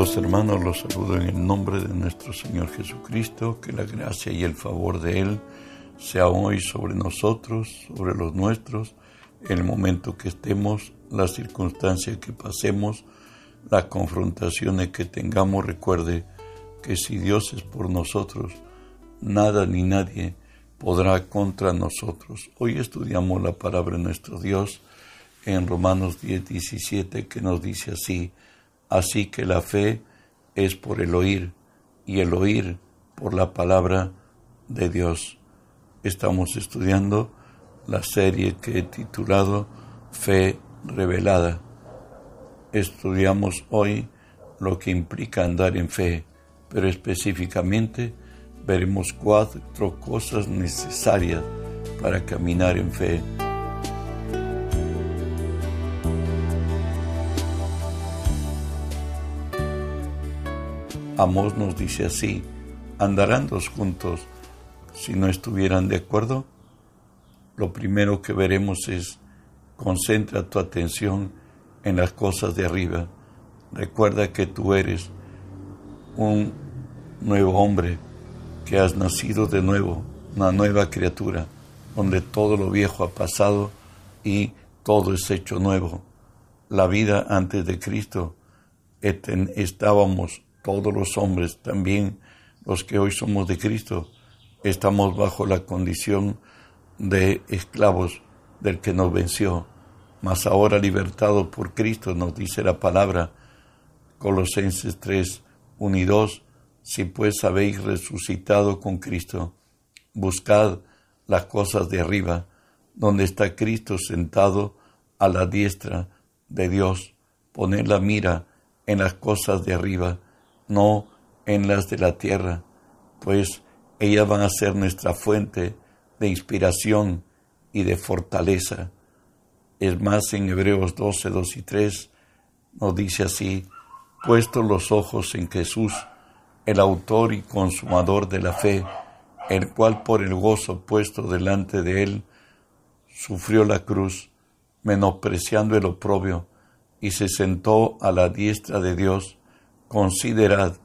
Amados hermanos, los saludo en el nombre de nuestro Señor Jesucristo, que la gracia y el favor de Él sea hoy sobre nosotros, sobre los nuestros, el momento que estemos, la circunstancia que pasemos, las confrontaciones que tengamos. Recuerde que si Dios es por nosotros, nada ni nadie podrá contra nosotros. Hoy estudiamos la palabra de nuestro Dios en Romanos 10, 17, que nos dice así, así que la fe es por el oír y el oír por la palabra de Dios. Estamos estudiando la serie que he titulado Fe Revelada. Estudiamos hoy lo que implica andar en fe, pero específicamente veremos cuatro cosas necesarias para caminar en fe. Amós nos dice así, ¿andarán dos juntos si no estuvieran de acuerdo? Lo primero que veremos es, concentra tu atención en las cosas de arriba. Recuerda que tú eres un nuevo hombre que has nacido de nuevo, una nueva criatura, donde todo lo viejo ha pasado y todo es hecho nuevo. La vida antes de Cristo estábamos todos los hombres, también los que hoy somos de Cristo, estamos bajo la condición de esclavos del que nos venció, mas ahora libertado por Cristo, nos dice la palabra, Colosenses 3, 1 y 2, si pues habéis resucitado con Cristo, buscad las cosas de arriba, donde está Cristo sentado a la diestra de Dios. Poned la mira en las cosas de arriba, no en las de la tierra, pues ellas van a ser nuestra fuente de inspiración y de fortaleza. Es más, en Hebreos 12, 2 y 3 nos dice así, puestos los ojos en Jesús, el autor y consumador de la fe, el cual por el gozo puesto delante de él sufrió la cruz, menospreciando el oprobio, y se sentó a la diestra de Dios. Considerad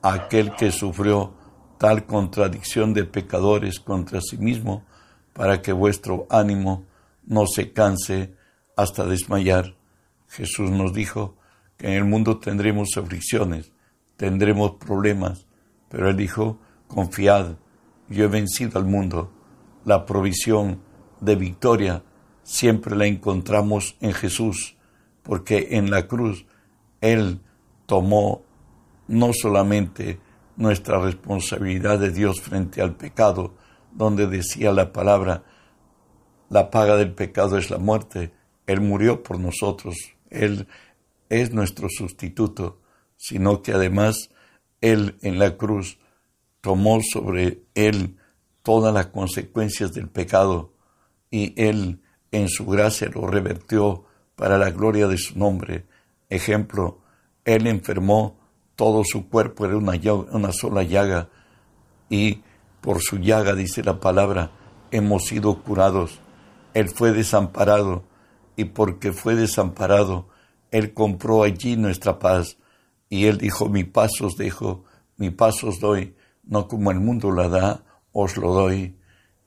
a aquel que sufrió tal contradicción de pecadores contra sí mismo, para que vuestro ánimo no se canse hasta desmayar. Jesús nos dijo que en el mundo tendremos aflicciones, tendremos problemas, pero Él dijo, confiad, yo he vencido al mundo. La provisión de victoria siempre la encontramos en Jesús, porque en la cruz Él tomó no solamente nuestra responsabilidad de Dios frente al pecado, donde decía la palabra, la paga del pecado es la muerte, Él murió por nosotros, Él es nuestro sustituto, sino que además Él en la cruz tomó sobre Él todas las consecuencias del pecado y Él en su gracia lo revertió para la gloria de su nombre. Ejemplo, Él enfermó, todo su cuerpo era una, sola llaga y por su llaga, dice la palabra, hemos sido curados. Él fue desamparado y porque fue desamparado, Él compró allí nuestra paz y Él dijo, mi paz os dejo, mi paz os doy, no como el mundo la da, os lo doy.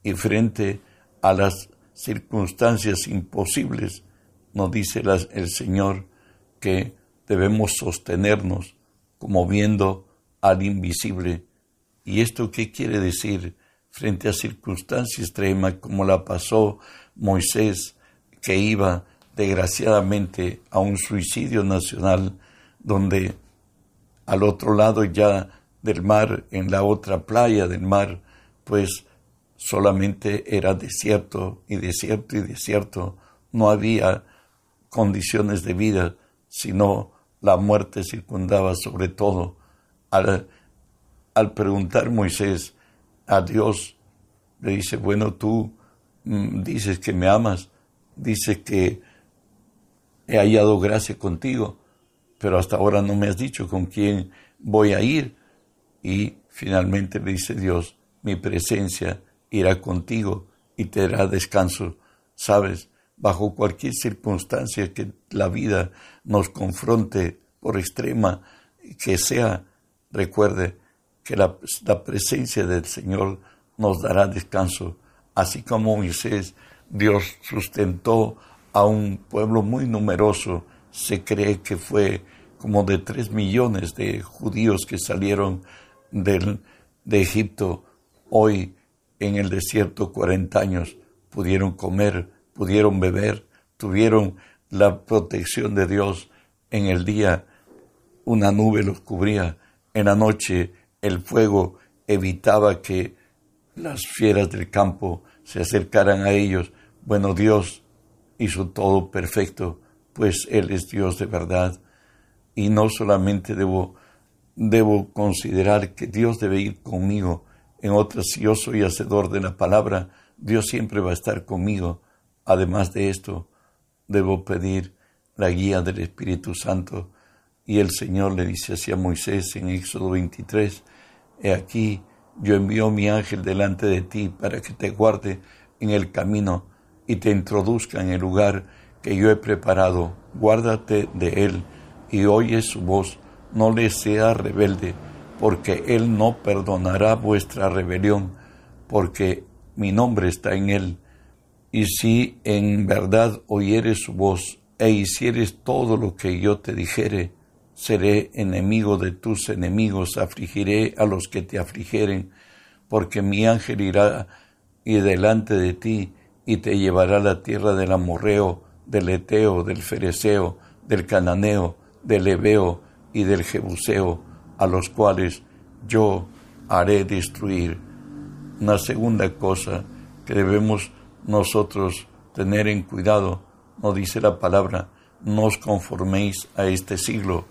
Y frente a las circunstancias imposibles, nos dice el Señor que debemos sostenernos como viendo al invisible. ¿Y esto qué quiere decir? Frente a circunstancias extremas como la pasó Moisés, que iba desgraciadamente a un suicidio nacional, donde al otro lado ya del mar, en la otra playa del mar, pues solamente era desierto y desierto y desierto, no había condiciones de vida, sino la muerte circundaba sobre todo. Al, preguntar Moisés a Dios, le dice, bueno, tú mm, dices que me amas, dices que he hallado gracia contigo, pero hasta ahora no me has dicho con quién voy a ir. Y finalmente le dice Dios, mi presencia irá contigo y te dará descanso. Sabes, bajo cualquier circunstancia que la vida nos confronte por extrema que sea, recuerde que la, presencia del Señor nos dará descanso, así como Moisés, Dios sustentó a un pueblo muy numeroso, se cree que fue como de tres millones de judíos que salieron del, de Egipto, hoy en el desierto 40 años, pudieron comer, pudieron beber, tuvieron la protección de Dios. En el día una nube los cubría, en la noche el fuego evitaba que las fieras del campo se acercaran a ellos. Bueno, Dios hizo todo perfecto, pues Él es Dios de verdad. Y no solamente debo, debo considerar que Dios debe ir conmigo, en otras, si yo soy hacedor de la palabra, Dios siempre va a estar conmigo. Además de esto, debo pedir la guía del Espíritu Santo. Y el Señor le dice así a Moisés en Éxodo 23, He aquí, yo envío mi ángel delante de ti para que te guarde en el camino y te introduzca en el lugar que yo he preparado. Guárdate de él y oye su voz, no le sea rebelde, porque él no perdonará vuestra rebelión, porque mi nombre está en él. Y si en verdad oyeres su voz e hicieres todo lo que yo te dijere, seré enemigo de tus enemigos, afligiré a los que te afligeren, porque mi ángel irá y delante de ti y te llevará a la tierra del amorreo, del eteo, del fereceo, del cananeo, del ebeo y del jebuseo, a los cuales yo haré destruir. Una segunda cosa que debemos nosotros tener en cuidado, no dice la palabra, no os conforméis a este siglo.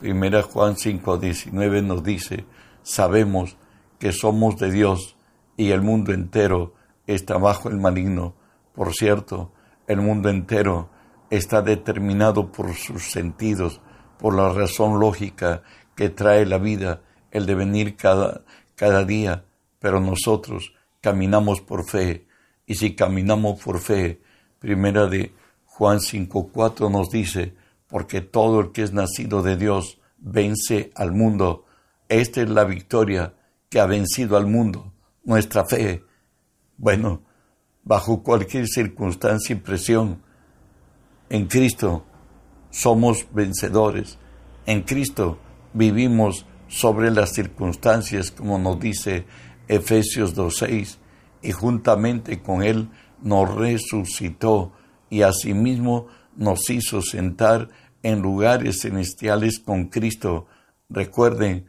Primera Juan 5:19 nos dice, sabemos que somos de Dios y el mundo entero está bajo el maligno. Por cierto, el mundo entero está determinado por sus sentidos, por la razón lógica que trae la vida, el devenir cada día, pero nosotros caminamos por fe, y si caminamos por fe, primera de Juan 5.4 nos dice, porque todo el que es nacido de Dios vence al mundo. Esta es la victoria que ha vencido al mundo, nuestra fe. Bueno, bajo cualquier circunstancia y presión, en Cristo somos vencedores. En Cristo vivimos sobre las circunstancias, como nos dice Efesios 2.6, y juntamente con Él nos resucitó y asimismo nos hizo sentar en lugares celestiales con Cristo. Recuerden,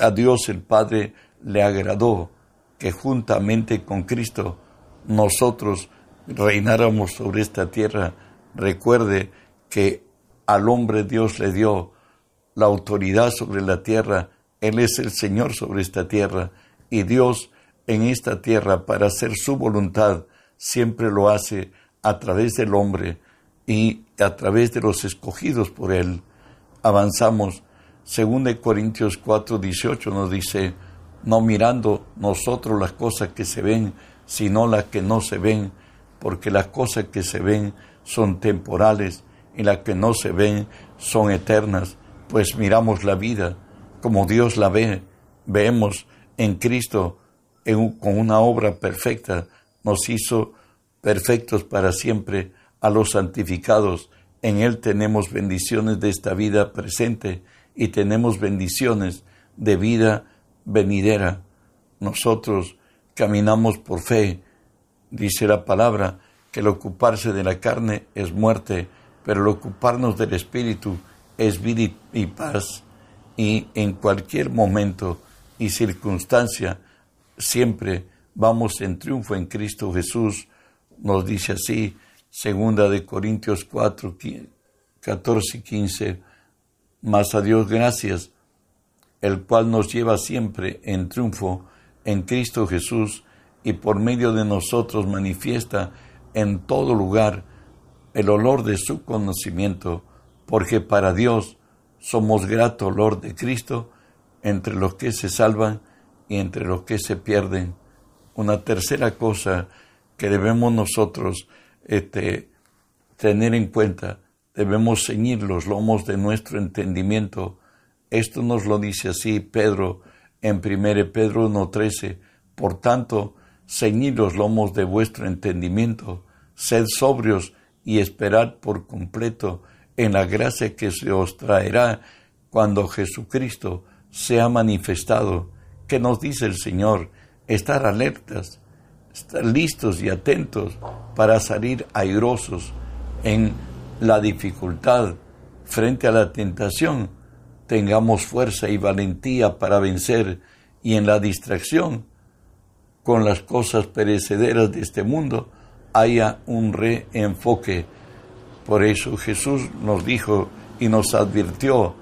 a Dios el Padre le agradó que juntamente con Cristo nosotros reináramos sobre esta tierra. Recuerde que al hombre Dios le dio la autoridad sobre la tierra. Él es el Señor sobre esta tierra. Y Dios en esta tierra para hacer su voluntad siempre lo hace a través del hombre y a través de los escogidos por él. Avanzamos. Según de Corintios 4, 18 nos dice, no mirando nosotros las cosas que se ven, sino las que no se ven, porque las cosas que se ven son temporales y las que no se ven son eternas, pues miramos la vida como Dios la ve, vemos en Cristo con una obra perfecta, nos hizo perfectos para siempre a los santificados. En Él tenemos bendiciones de esta vida presente y tenemos bendiciones de vida venidera. Nosotros caminamos por fe. Dice la palabra que el ocuparse de la carne es muerte, pero el ocuparnos del Espíritu es vida y paz. Y en cualquier momento y circunstancia, siempre vamos en triunfo en Cristo Jesús. Nos dice así, segunda de Corintios 4, 14 y 15, mas a Dios gracias, el cual nos lleva siempre en triunfo en Cristo Jesús y por medio de nosotros manifiesta en todo lugar el olor de su conocimiento, porque para Dios somos grato olor de Cristo entre los que se salvan y entre los que se pierden. Una tercera cosa que debemos nosotros este, tener en cuenta, debemos ceñir los lomos de nuestro entendimiento Esto nos lo dice así Pedro en 1 Pedro 1.13. Por tanto, ceñid los lomos de vuestro entendimiento, sed sobrios y esperad por completo en la gracia que se os traerá cuando Jesucristo sea manifestado. ¿Qué nos dice el Señor? Estar alertas, estar listos y atentos para salir airosos en la dificultad frente a la tentación. Tengamos fuerza y valentía para vencer y en la distracción con las cosas perecederas de este mundo haya un reenfoque. Por eso Jesús nos dijo y nos advirtió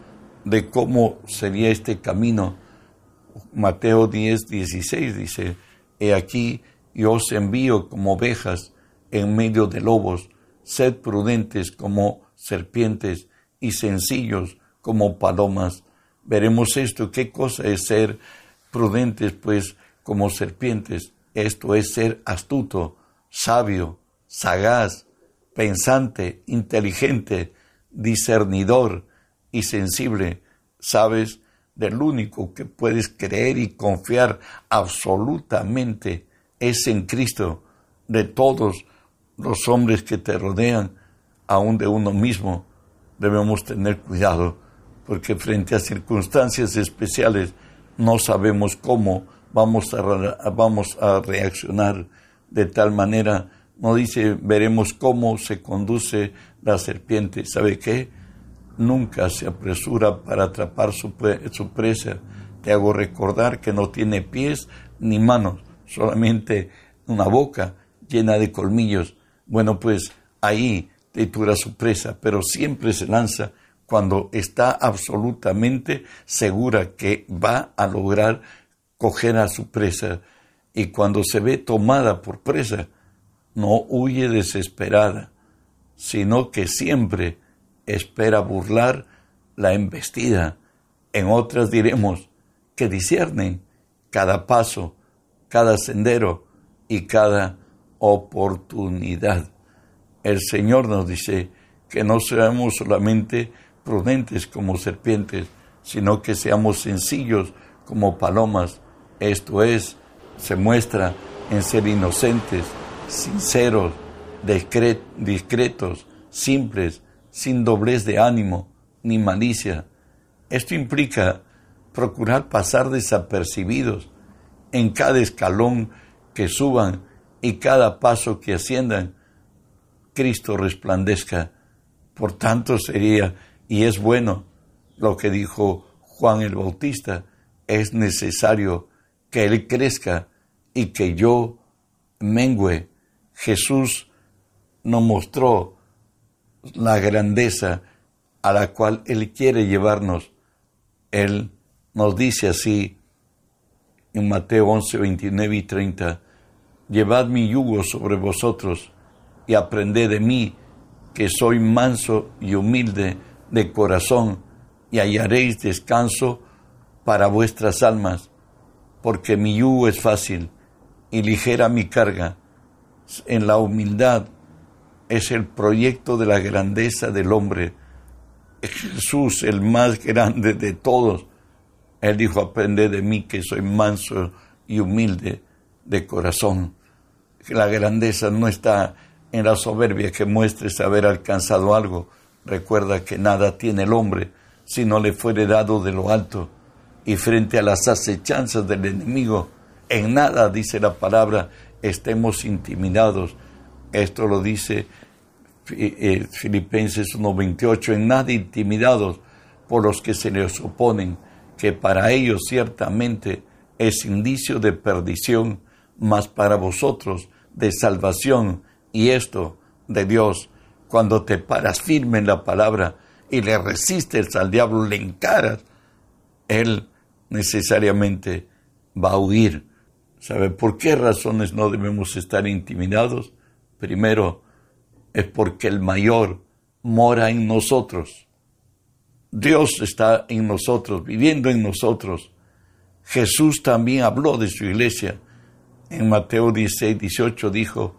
de cómo sería este camino. Mateo 10, 16 dice, He aquí yo os envío como ovejas en medio de lobos, sed prudentes como serpientes y sencillos como palomas. Veremos esto, qué cosa es ser prudentes, pues como serpientes. Esto es ser astuto, sabio, sagaz, pensante, inteligente, discernidor y sensible. Sabes del único que puedes creer y confiar absolutamente es en Cristo, de todos los hombres que te rodean, aún de uno mismo. Debemos tener cuidado, porque frente a circunstancias especiales no sabemos cómo vamos a, vamos a reaccionar de tal manera. No dice, veremos cómo se conduce la serpiente. ¿Sabe qué? Nunca se apresura para atrapar su, su presa. Te hago recordar que no tiene pies ni manos, solamente una boca llena de colmillos. Bueno, pues ahí tritura su presa, pero siempre se lanza cuando está absolutamente segura que va a lograr coger a su presa y cuando se ve tomada por presa, no huye desesperada, sino que siempre espera burlar la embestida. En otras diremos que disciernen cada paso, cada sendero y cada oportunidad. El Señor nos dice que no seamos solamente prudentes como serpientes, sino que seamos sencillos como palomas. Esto es, se muestra en ser inocentes, sinceros, discretos, simples, sin doblez de ánimo ni malicia. Esto implica procurar pasar desapercibidos en cada escalón que suban y cada paso que asciendan. Cristo resplandezca. Por tanto sería y es bueno lo que dijo Juan el Bautista, es necesario que Él crezca y que yo mengüe. Jesús nos mostró la grandeza a la cual Él quiere llevarnos. Él nos dice así en Mateo 11, 29 y 30, Llevad mi yugo sobre vosotros y aprended de mí, que soy manso y humilde de corazón y hallaréis descanso para vuestras almas, porque mi yugo es fácil y ligera mi carga. En la humildad es el proyecto de la grandeza del hombre. Jesús, el más grande de todos, él dijo, aprende de mí que soy manso y humilde de corazón. La grandeza no está en la soberbia que muestres haber alcanzado algo, Recuerda que nada tiene el hombre si no le fuere dado de lo alto. Y frente a las acechanzas del enemigo, en nada, dice la palabra, estemos intimidados. Esto lo dice eh, Filipenses 1.28, en nada intimidados por los que se les oponen, que para ellos ciertamente es indicio de perdición, mas para vosotros de salvación, y esto de Dios cuando te paras firme en la palabra y le resistes al diablo, le encaras, él necesariamente va a huir. ¿Sabe por qué razones no debemos estar intimidados? Primero, es porque el mayor mora en nosotros. Dios está en nosotros, viviendo en nosotros. Jesús también habló de su iglesia. En Mateo 16, 18 dijo,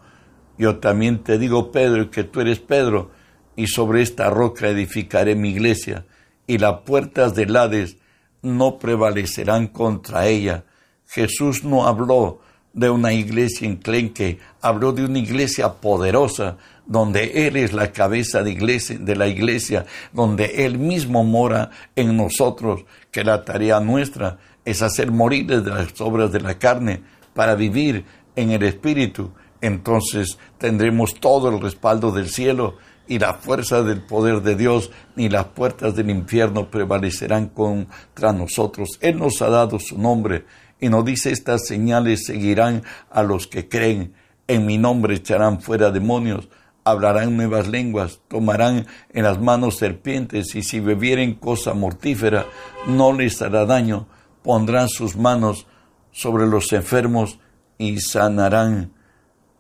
yo también te digo, Pedro, que tú eres Pedro, y sobre esta roca edificaré mi iglesia, y las puertas del Hades no prevalecerán contra ella. Jesús no habló de una iglesia enclenque, habló de una iglesia poderosa, donde Él es la cabeza de, iglesia, de la iglesia, donde Él mismo mora en nosotros, que la tarea nuestra es hacer morir de las obras de la carne para vivir en el Espíritu. Entonces tendremos todo el respaldo del cielo y la fuerza del poder de Dios, ni las puertas del infierno prevalecerán contra nosotros. Él nos ha dado su nombre y nos dice estas señales seguirán a los que creen. En mi nombre echarán fuera demonios, hablarán nuevas lenguas, tomarán en las manos serpientes y si bebieren cosa mortífera no les hará daño, pondrán sus manos sobre los enfermos y sanarán.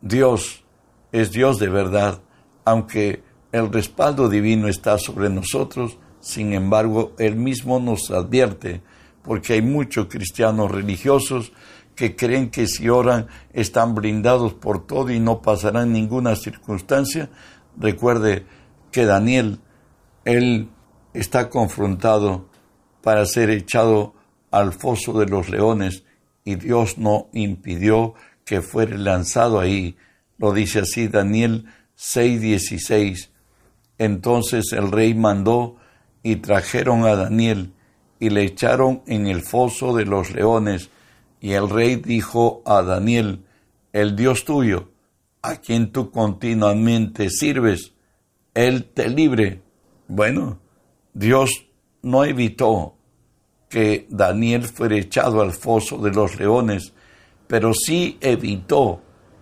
Dios es Dios de verdad, aunque el respaldo divino está sobre nosotros, sin embargo, Él mismo nos advierte, porque hay muchos cristianos religiosos que creen que si oran están blindados por todo y no pasarán ninguna circunstancia. Recuerde que Daniel, él está confrontado para ser echado al foso de los leones y Dios no impidió que fuera lanzado ahí. Lo dice así Daniel 6:16. Entonces el rey mandó y trajeron a Daniel y le echaron en el foso de los leones. Y el rey dijo a Daniel, el Dios tuyo, a quien tú continuamente sirves, él te libre. Bueno, Dios no evitó que Daniel fuera echado al foso de los leones, pero sí evitó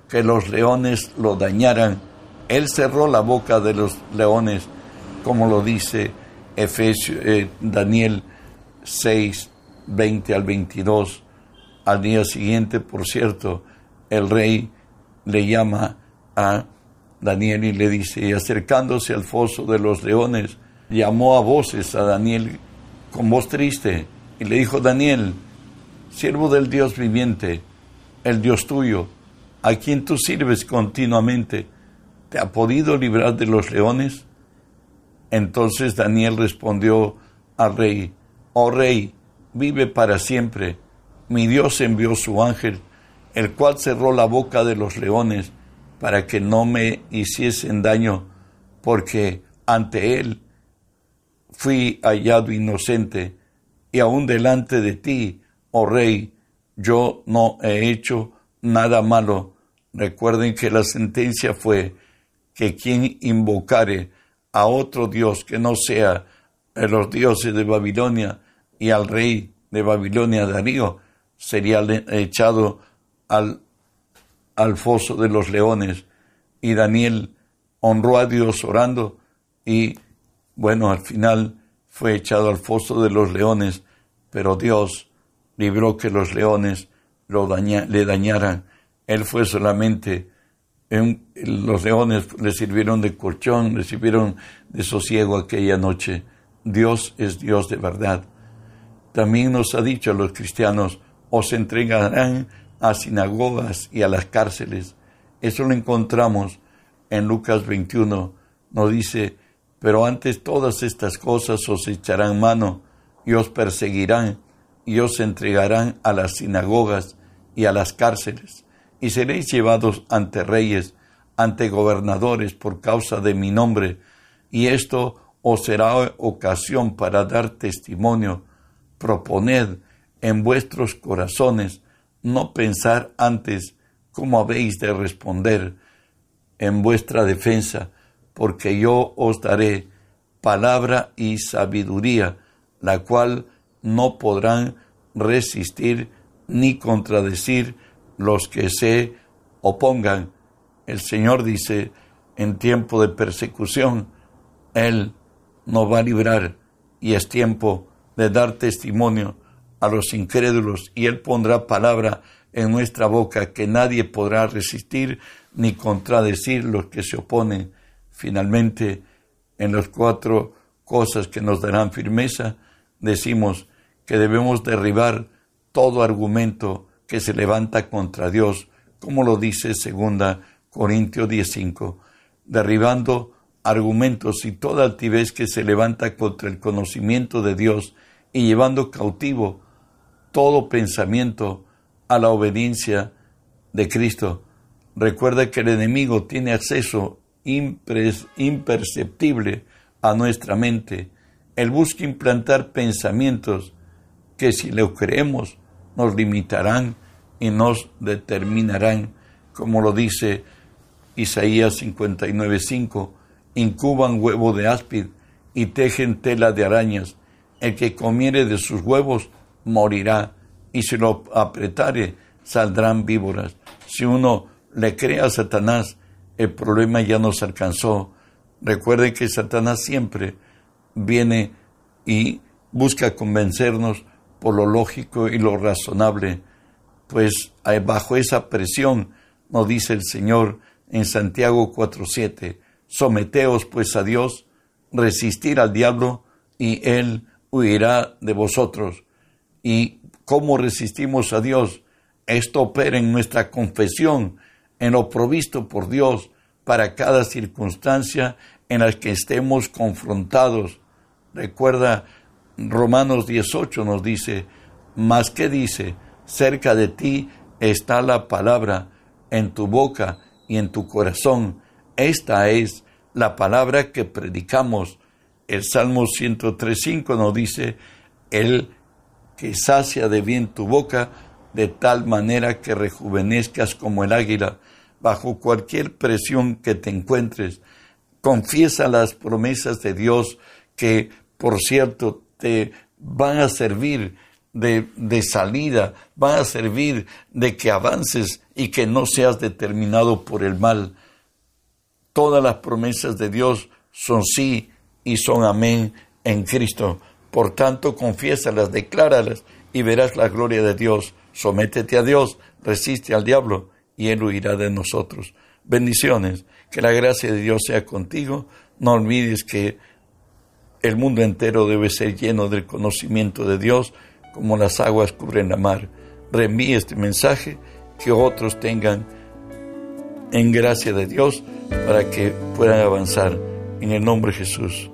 que los leones lo dañaran él cerró la boca de los leones, como lo dice Efesio, eh, Daniel 6, 20 al 22. Al día siguiente, por cierto, el rey le llama a Daniel y le dice, y acercándose al foso de los leones, llamó a voces a Daniel con voz triste y le dijo, Daniel, siervo del Dios viviente, el Dios tuyo, a quien tú sirves continuamente, ¿te ha podido librar de los leones? Entonces Daniel respondió al rey, oh rey, vive para siempre. Mi Dios envió su ángel, el cual cerró la boca de los leones para que no me hiciesen daño, porque ante él fui hallado inocente, y aún delante de ti, oh rey, yo no he hecho nada malo. Recuerden que la sentencia fue que quien invocare a otro Dios que no sea los dioses de Babilonia y al rey de Babilonia Darío, sería echado al, al foso de los leones. Y Daniel honró a Dios orando y bueno, al final fue echado al foso de los leones, pero Dios libró que los leones lo le dañaran. Él fue solamente los leones le sirvieron de colchón, le sirvieron de sosiego aquella noche. Dios es Dios de verdad. También nos ha dicho a los cristianos, os entregarán a sinagogas y a las cárceles. Eso lo encontramos en Lucas 21. Nos dice, pero antes todas estas cosas os echarán mano y os perseguirán y os entregarán a las sinagogas y a las cárceles y seréis llevados ante reyes, ante gobernadores por causa de mi nombre, y esto os será ocasión para dar testimonio. Proponed en vuestros corazones no pensar antes cómo habéis de responder en vuestra defensa, porque yo os daré palabra y sabiduría, la cual no podrán resistir ni contradecir los que se opongan. El Señor dice, en tiempo de persecución, Él nos va a librar y es tiempo de dar testimonio a los incrédulos y Él pondrá palabra en nuestra boca que nadie podrá resistir ni contradecir los que se oponen. Finalmente, en las cuatro cosas que nos darán firmeza, decimos que debemos derribar todo argumento que se levanta contra Dios, como lo dice segunda Corintios 10:5, derribando argumentos y toda altivez que se levanta contra el conocimiento de Dios y llevando cautivo todo pensamiento a la obediencia de Cristo. Recuerda que el enemigo tiene acceso imperceptible a nuestra mente. Él busca implantar pensamientos que si lo creemos nos limitarán y nos determinarán, como lo dice Isaías 59.5, incuban huevo de áspid y tejen tela de arañas. El que comiere de sus huevos morirá, y si lo apretare saldrán víboras. Si uno le cree a Satanás, el problema ya nos alcanzó. Recuerden que Satanás siempre viene y busca convencernos por lo lógico y lo razonable, pues bajo esa presión nos dice el Señor en Santiago 4:7, someteos pues a Dios, resistir al diablo y él huirá de vosotros. ¿Y cómo resistimos a Dios? Esto opera en nuestra confesión, en lo provisto por Dios para cada circunstancia en la que estemos confrontados. Recuerda, Romanos 18 nos dice, más que dice, cerca de ti está la palabra, en tu boca y en tu corazón. Esta es la palabra que predicamos. El Salmo 103.5 nos dice, el que sacia de bien tu boca, de tal manera que rejuvenezcas como el águila, bajo cualquier presión que te encuentres. Confiesa las promesas de Dios que, por cierto, te van a servir de, de, salida, van a servir de que avances y que no seas determinado por el mal. Todas las promesas de Dios son sí y son amén en Cristo. Por tanto, confiésalas, decláralas y verás la gloria de Dios. Sométete a Dios, resiste al diablo y Él huirá de nosotros. Bendiciones, que la gracia de Dios sea contigo. No olvides que el mundo entero debe ser lleno del conocimiento de Dios como las aguas cubren la mar. Reenvíe este mensaje que otros tengan en gracia de Dios para que puedan avanzar en el nombre de Jesús.